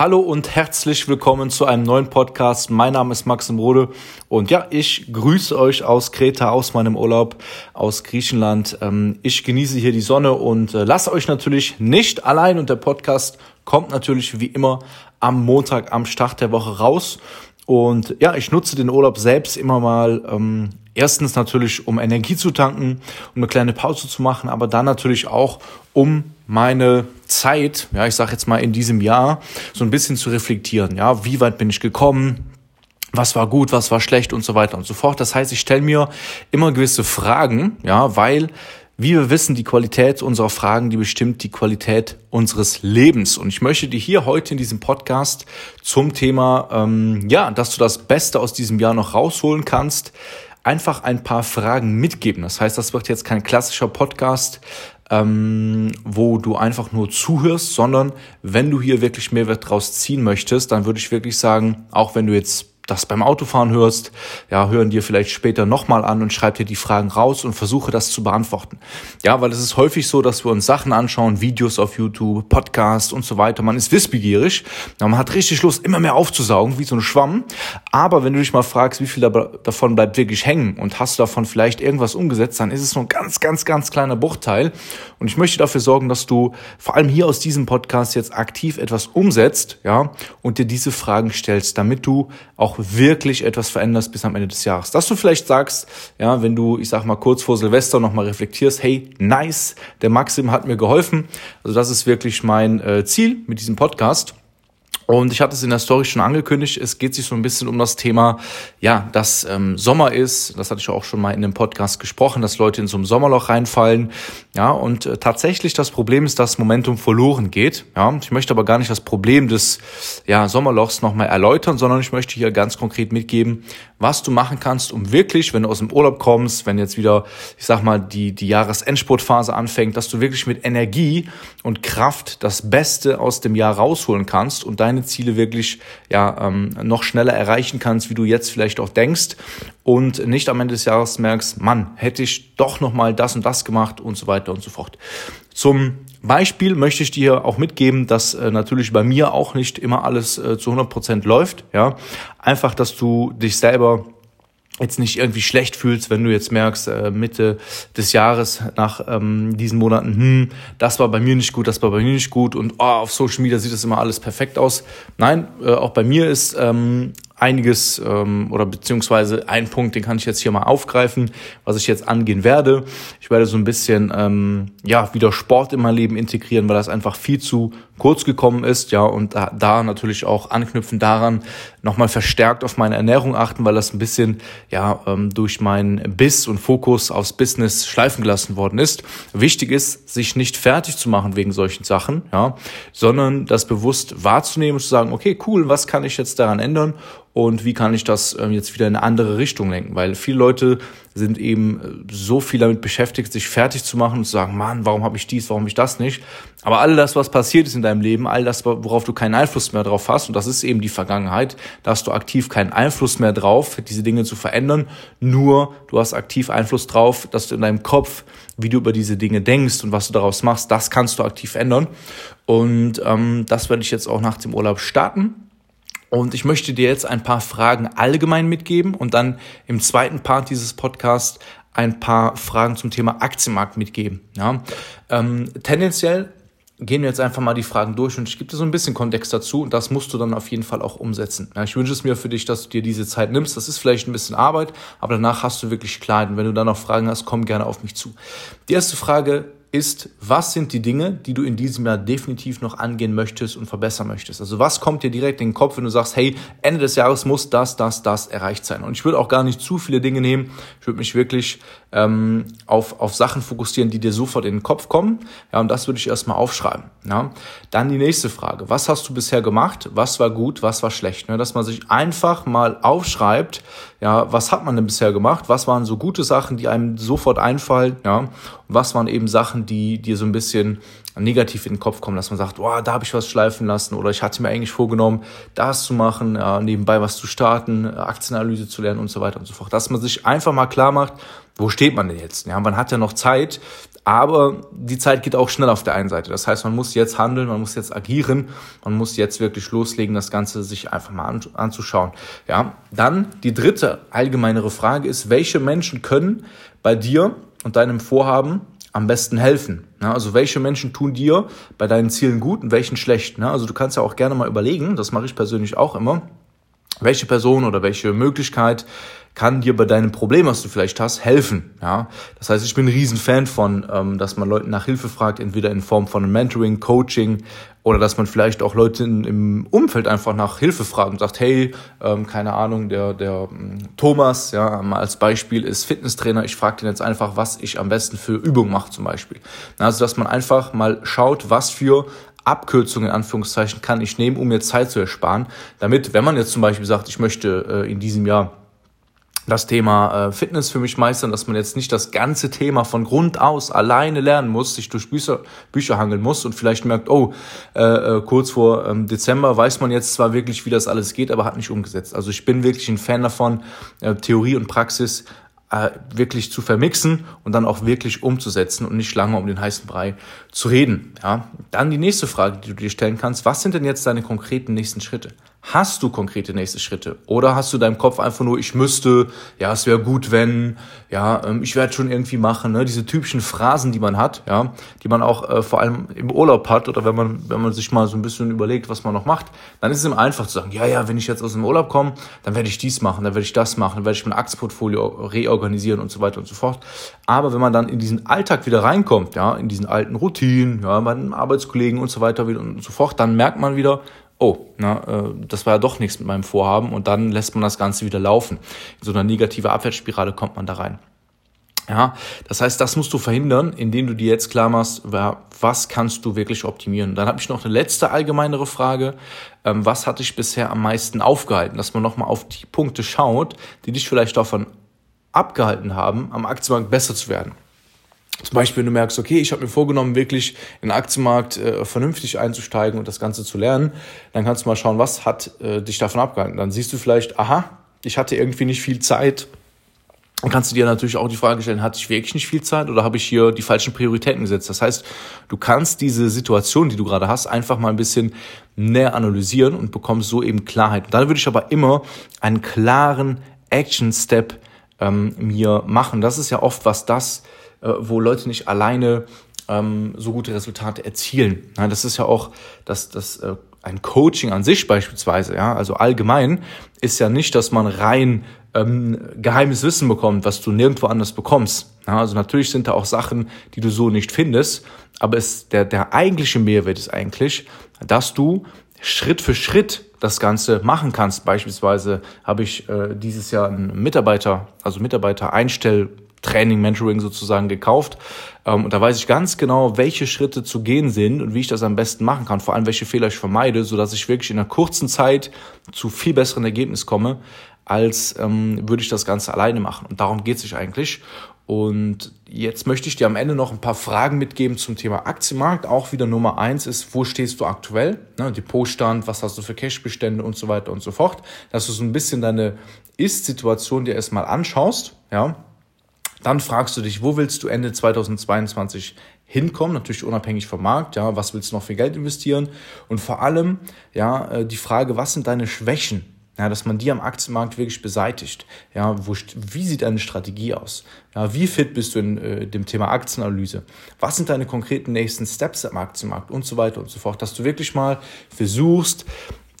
Hallo und herzlich willkommen zu einem neuen Podcast. Mein Name ist Maxim Rode und ja, ich grüße euch aus Kreta, aus meinem Urlaub, aus Griechenland. Ähm, ich genieße hier die Sonne und äh, lasse euch natürlich nicht allein und der Podcast kommt natürlich wie immer am Montag am Start der Woche raus. Und ja, ich nutze den Urlaub selbst immer mal ähm, erstens natürlich, um Energie zu tanken, um eine kleine Pause zu machen, aber dann natürlich auch, um meine Zeit, ja, ich sage jetzt mal in diesem Jahr, so ein bisschen zu reflektieren. Ja, wie weit bin ich gekommen? was war gut, was war schlecht und so weiter und so fort. Das heißt, ich stelle mir immer gewisse Fragen, ja, weil wie wir wissen, die Qualität unserer Fragen, die bestimmt die Qualität unseres Lebens. Und ich möchte dir hier heute in diesem Podcast zum Thema, ähm, ja, dass du das Beste aus diesem Jahr noch rausholen kannst, einfach ein paar Fragen mitgeben. Das heißt, das wird jetzt kein klassischer Podcast, ähm, wo du einfach nur zuhörst, sondern wenn du hier wirklich Mehrwert draus ziehen möchtest, dann würde ich wirklich sagen, auch wenn du jetzt das beim Autofahren hörst, ja, hören dir vielleicht später nochmal an und schreib dir die Fragen raus und versuche das zu beantworten. Ja, weil es ist häufig so, dass wir uns Sachen anschauen, Videos auf YouTube, Podcasts und so weiter. Man ist wissbegierig, man hat richtig Lust, immer mehr aufzusaugen, wie so ein Schwamm. Aber wenn du dich mal fragst, wie viel davon bleibt wirklich hängen und hast du davon vielleicht irgendwas umgesetzt, dann ist es nur ein ganz, ganz, ganz kleiner Bruchteil. Und ich möchte dafür sorgen, dass du vor allem hier aus diesem Podcast jetzt aktiv etwas umsetzt, ja, und dir diese Fragen stellst, damit du auch wirklich etwas veränderst bis am Ende des Jahres. Dass du vielleicht sagst, ja, wenn du, ich sag mal, kurz vor Silvester nochmal reflektierst, hey, nice, der Maxim hat mir geholfen. Also das ist wirklich mein äh, Ziel mit diesem Podcast. Und ich hatte es in der Story schon angekündigt, es geht sich so ein bisschen um das Thema, ja, dass ähm, Sommer ist, das hatte ich auch schon mal in dem Podcast gesprochen, dass Leute in so ein Sommerloch reinfallen, ja, und äh, tatsächlich das Problem ist, dass Momentum verloren geht, ja, ich möchte aber gar nicht das Problem des, ja, Sommerlochs nochmal erläutern, sondern ich möchte hier ganz konkret mitgeben, was du machen kannst, um wirklich, wenn du aus dem Urlaub kommst, wenn jetzt wieder, ich sag mal, die, die Jahresendspurtphase anfängt, dass du wirklich mit Energie und Kraft das Beste aus dem Jahr rausholen kannst und deine Ziele wirklich ja ähm, noch schneller erreichen kannst, wie du jetzt vielleicht auch denkst und nicht am Ende des Jahres merkst, Mann, hätte ich doch noch mal das und das gemacht und so weiter und so fort. Zum Beispiel möchte ich dir auch mitgeben, dass äh, natürlich bei mir auch nicht immer alles äh, zu 100 Prozent läuft, ja, einfach, dass du dich selber jetzt nicht irgendwie schlecht fühlst, wenn du jetzt merkst, äh, Mitte des Jahres nach ähm, diesen Monaten, hm, das war bei mir nicht gut, das war bei mir nicht gut und oh, auf Social Media sieht das immer alles perfekt aus. Nein, äh, auch bei mir ist ähm, einiges ähm, oder beziehungsweise ein Punkt, den kann ich jetzt hier mal aufgreifen, was ich jetzt angehen werde. Ich werde so ein bisschen ähm, ja wieder Sport in mein Leben integrieren, weil das einfach viel zu kurz gekommen ist, ja und da, da natürlich auch anknüpfen daran nochmal verstärkt auf meine Ernährung achten, weil das ein bisschen ja ähm, durch meinen Biss und Fokus aufs Business schleifen gelassen worden ist. Wichtig ist, sich nicht fertig zu machen wegen solchen Sachen, ja, sondern das bewusst wahrzunehmen und zu sagen, okay, cool, was kann ich jetzt daran ändern und wie kann ich das ähm, jetzt wieder in eine andere Richtung lenken? Weil viele Leute sind eben äh, so viel damit beschäftigt, sich fertig zu machen und zu sagen, Mann, warum habe ich dies, warum habe ich das nicht? Aber all das, was passiert ist in deinem Leben, all das, worauf du keinen Einfluss mehr drauf hast, und das ist eben die Vergangenheit, da hast du aktiv keinen Einfluss mehr drauf, diese Dinge zu verändern. Nur du hast aktiv Einfluss drauf, dass du in deinem Kopf, wie du über diese Dinge denkst und was du daraus machst, das kannst du aktiv ändern. Und ähm, das werde ich jetzt auch nach dem Urlaub starten und ich möchte dir jetzt ein paar Fragen allgemein mitgeben und dann im zweiten Part dieses Podcasts ein paar Fragen zum Thema Aktienmarkt mitgeben. Ja, ähm, tendenziell gehen wir jetzt einfach mal die Fragen durch und ich gebe dir so ein bisschen Kontext dazu und das musst du dann auf jeden Fall auch umsetzen. Ja, ich wünsche es mir für dich, dass du dir diese Zeit nimmst. Das ist vielleicht ein bisschen Arbeit, aber danach hast du wirklich Klarheit. Und wenn du dann noch Fragen hast, komm gerne auf mich zu. Die erste Frage ist, was sind die Dinge, die du in diesem Jahr definitiv noch angehen möchtest und verbessern möchtest? Also was kommt dir direkt in den Kopf, wenn du sagst, hey, Ende des Jahres muss das, das, das erreicht sein? Und ich würde auch gar nicht zu viele Dinge nehmen. Ich würde mich wirklich ähm, auf, auf Sachen fokussieren, die dir sofort in den Kopf kommen. Ja, und das würde ich erstmal aufschreiben. Ja. Dann die nächste Frage. Was hast du bisher gemacht? Was war gut? Was war schlecht? Ne? Dass man sich einfach mal aufschreibt, ja, was hat man denn bisher gemacht? Was waren so gute Sachen, die einem sofort einfallen? Ja, was waren eben Sachen, die dir so ein bisschen negativ in den Kopf kommen, dass man sagt, oh, da habe ich was schleifen lassen oder ich hatte mir eigentlich vorgenommen, das zu machen, ja, nebenbei was zu starten, Aktienanalyse zu lernen und so weiter und so fort. Dass man sich einfach mal klar macht, wo steht man denn jetzt? Ja, man hat ja noch Zeit, Aber die Zeit geht auch schnell auf der einen Seite. Das heißt, man muss jetzt handeln, man muss jetzt agieren, man muss jetzt wirklich loslegen, das Ganze sich einfach mal anzuschauen. Ja, dann die dritte allgemeinere Frage ist, welche Menschen können bei dir und deinem Vorhaben am besten helfen? Ja, also welche Menschen tun dir bei deinen Zielen gut und welchen schlecht? Ja, also du kannst ja auch gerne mal überlegen, das mache ich persönlich auch immer, welche Person oder welche Möglichkeit kann dir bei deinem Problem, was du vielleicht hast, helfen. Ja, das heißt, ich bin ein Riesenfan von, ähm, dass man Leuten nach Hilfe fragt, entweder in Form von Mentoring, Coaching oder dass man vielleicht auch Leute in, im Umfeld einfach nach Hilfe fragt und sagt, hey, ähm, keine Ahnung, der der ähm, Thomas, ja, mal als Beispiel ist Fitnesstrainer. Ich frage den jetzt einfach, was ich am besten für Übungen mache zum Beispiel. Also dass man einfach mal schaut, was für Abkürzungen in Anführungszeichen kann ich nehmen, um mir Zeit zu ersparen, damit, wenn man jetzt zum Beispiel sagt, ich möchte äh, in diesem Jahr das Thema äh, Fitness für mich meistern, dass man jetzt nicht das ganze Thema von Grund aus alleine lernen muss, sich durch Bücher, Bücher hangeln muss und vielleicht merkt, oh, äh, äh, kurz vor ähm, Dezember weiß man jetzt zwar wirklich, wie das alles geht, aber hat nicht umgesetzt. Also ich bin wirklich ein Fan davon, äh, Theorie und Praxis äh, wirklich zu vermixen und dann auch wirklich umzusetzen und nicht lange um den heißen Brei zu reden. Ja? Dann die nächste Frage, die du dir stellen kannst, was sind denn jetzt deine konkreten nächsten Schritte? Hast du konkrete nächste Schritte? Oder hast du deinem Kopf einfach nur, ich müsste, ja, es wäre gut, wenn, ja, ähm, ich werde schon irgendwie machen, ne? diese typischen Phrasen, die man hat, ja, die man auch äh, vor allem im Urlaub hat oder wenn man, wenn man sich mal so ein bisschen überlegt, was man noch macht, dann ist es ihm einfach zu sagen, ja, ja, wenn ich jetzt aus dem Urlaub komme, dann werde ich dies machen, dann werde ich das machen, dann werde ich mein Aktienportfolio reorganisieren und so weiter und so fort. Aber wenn man dann in diesen Alltag wieder reinkommt, ja, in diesen alten Routinen, ja, bei den Arbeitskollegen und so weiter und so fort, dann merkt man wieder, oh, na, äh, das war ja doch nichts mit meinem Vorhaben und dann lässt man das Ganze wieder laufen. In so einer negative Abwärtsspirale kommt man da rein. Ja, das heißt, das musst du verhindern, indem du dir jetzt klar machst, was kannst du wirklich optimieren. Dann habe ich noch eine letzte allgemeinere Frage. Ähm, was hat dich bisher am meisten aufgehalten? Dass man nochmal auf die Punkte schaut, die dich vielleicht davon abgehalten haben, am Aktienmarkt besser zu werden. Zum Beispiel, wenn du merkst, okay, ich habe mir vorgenommen, wirklich in den Aktienmarkt äh, vernünftig einzusteigen und das Ganze zu lernen, dann kannst du mal schauen, was hat äh, dich davon abgehalten. Dann siehst du vielleicht, aha, ich hatte irgendwie nicht viel Zeit. Dann kannst du dir natürlich auch die Frage stellen, hatte ich wirklich nicht viel Zeit oder habe ich hier die falschen Prioritäten gesetzt? Das heißt, du kannst diese Situation, die du gerade hast, einfach mal ein bisschen näher analysieren und bekommst so eben Klarheit. Und dann würde ich aber immer einen klaren Action-Step ähm, mir machen. Das ist ja oft was das, äh, wo Leute nicht alleine ähm, so gute Resultate erzielen. Ja, das ist ja auch das, das äh, ein Coaching an sich beispielsweise, ja, also allgemein ist ja nicht, dass man rein ähm, geheimes Wissen bekommt, was du nirgendwo anders bekommst. Ja, also natürlich sind da auch Sachen, die du so nicht findest, aber es, der, der eigentliche Mehrwert ist eigentlich, dass du Schritt für Schritt das Ganze machen kannst. Beispielsweise habe ich äh, dieses Jahr einen Mitarbeiter, also Mitarbeiter Einstell Training, Mentoring sozusagen gekauft. Ähm, und da weiß ich ganz genau, welche Schritte zu gehen sind und wie ich das am besten machen kann. Vor allem, welche Fehler ich vermeide, so dass ich wirklich in einer kurzen Zeit zu viel besseren Ergebnis komme, als ähm, würde ich das Ganze alleine machen. Und darum geht es sich eigentlich. Und jetzt möchte ich dir am Ende noch ein paar Fragen mitgeben zum Thema Aktienmarkt. Auch wieder Nummer eins ist, wo stehst du aktuell? Ne, Depotstand, was hast du für Cashbestände und so weiter und so fort. Dass du so ein bisschen deine Ist-Situation dir erstmal anschaust, ja, dann fragst du dich, wo willst du Ende 2022 hinkommen? Natürlich unabhängig vom Markt. Ja, was willst du noch für Geld investieren? Und vor allem, ja, äh, die Frage, was sind deine Schwächen? Ja, dass man die am Aktienmarkt wirklich beseitigt. Ja, wo, wie sieht deine Strategie aus? Ja, wie fit bist du in äh, dem Thema Aktienanalyse? Was sind deine konkreten nächsten Steps am Aktienmarkt und so weiter und so fort? Dass du wirklich mal versuchst,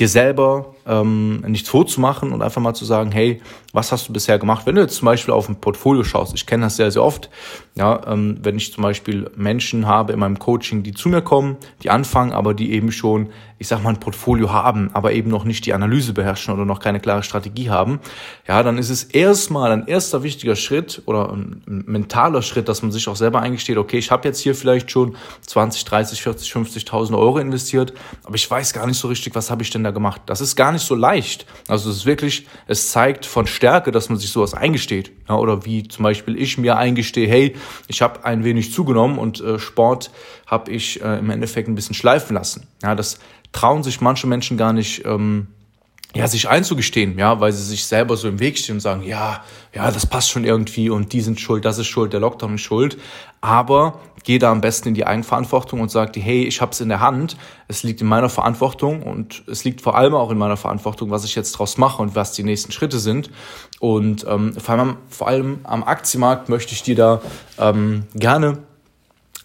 dir selber ähm, nichts vorzumachen und einfach mal zu sagen, hey, was hast du bisher gemacht? Wenn du jetzt zum Beispiel auf ein Portfolio schaust, ich kenne das sehr, sehr oft, ja, ähm, wenn ich zum Beispiel Menschen habe in meinem Coaching, die zu mir kommen, die anfangen, aber die eben schon, ich sag mal, ein Portfolio haben, aber eben noch nicht die Analyse beherrschen oder noch keine klare Strategie haben, ja, dann ist es erstmal ein erster wichtiger Schritt oder ein, mentaler Schritt, dass man sich auch selber eingesteht, okay, ich habe jetzt hier vielleicht schon 20, 30, 40, 50.000 Euro investiert, aber ich weiß gar nicht so richtig, was habe ich denn da gemacht. Das ist gar nicht so leicht. Also es ist wirklich, es zeigt von Stärke, dass man sich sowas eingesteht. Ja, oder wie zum Beispiel ich mir eingestehe, hey, ich habe ein wenig zugenommen und äh, Sport habe ich äh, im Endeffekt ein bisschen schleifen lassen. Ja, das trauen sich manche Menschen gar nicht ähm, ja, sich einzugestehen, ja, weil sie sich selber so im Weg stehen und sagen, ja, ja, das passt schon irgendwie und die sind schuld, das ist schuld, der Lockdown ist schuld. Aber geh da am besten in die Eigenverantwortung und sag dir, hey, ich hab's in der Hand, es liegt in meiner Verantwortung und es liegt vor allem auch in meiner Verantwortung, was ich jetzt draus mache und was die nächsten Schritte sind. Und ähm, vor, allem, vor allem am Aktienmarkt möchte ich dir da ähm, gerne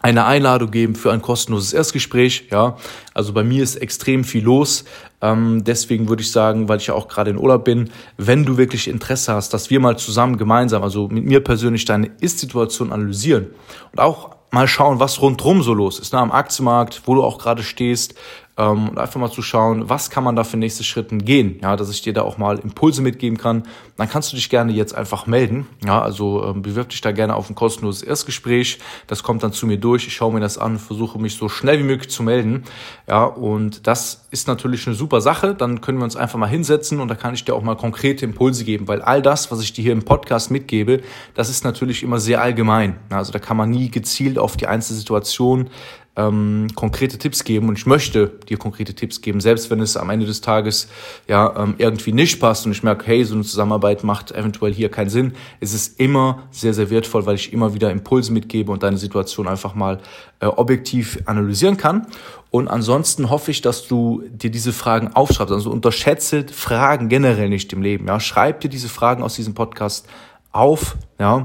eine Einladung geben für ein kostenloses Erstgespräch. Ja, also bei mir ist extrem viel los. Ähm, deswegen würde ich sagen, weil ich ja auch gerade in Urlaub bin, wenn du wirklich Interesse hast, dass wir mal zusammen gemeinsam, also mit mir persönlich deine Ist-Situation analysieren und auch mal schauen, was rundrum so los ist, ne, am Aktienmarkt, wo du auch gerade stehst, ähm, und einfach mal zu schauen, was kann man da für nächste Schritte gehen, ja, dass ich dir da auch mal Impulse mitgeben kann, dann kannst du dich gerne jetzt einfach melden, ja, also ähm, bewirb dich da gerne auf ein kostenloses Erstgespräch, das kommt dann zu mir durch, ich schaue mir das an, versuche mich so schnell wie möglich zu melden, ja, und das ist natürlich eine super Sache, dann können wir uns einfach mal hinsetzen und da kann ich dir auch mal konkrete Impulse geben, weil all das, was ich dir hier im Podcast mitgebe, das ist natürlich immer sehr allgemein, also da kann man nie gezielt auf die einzelne Situation ähm, konkrete Tipps geben und ich möchte dir konkrete Tipps geben, selbst wenn es am Ende des Tages ja ähm, irgendwie nicht passt und ich merke, hey, so eine Zusammenarbeit macht eventuell hier keinen Sinn, ist es immer sehr, sehr wertvoll, weil ich immer wieder Impulse mitgebe und deine Situation einfach mal äh, objektiv analysieren kann. Und ansonsten hoffe ich, dass du dir diese Fragen aufschreibst. Also unterschätze Fragen generell nicht im Leben. Ja, schreib dir diese Fragen aus diesem Podcast auf. Ja,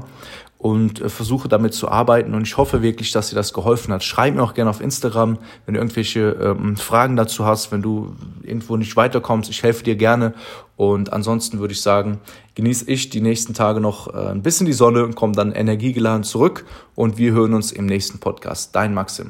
und äh, versuche damit zu arbeiten. Und ich hoffe wirklich, dass dir das geholfen hat. Schreib mir auch gerne auf Instagram, wenn du irgendwelche ähm, Fragen dazu hast, wenn du irgendwo nicht weiterkommst. Ich helfe dir gerne. Und ansonsten würde ich sagen, genieße ich die nächsten Tage noch äh, ein bisschen die Sonne und komme dann energiegeladen zurück. Und wir hören uns im nächsten Podcast. Dein Maxim.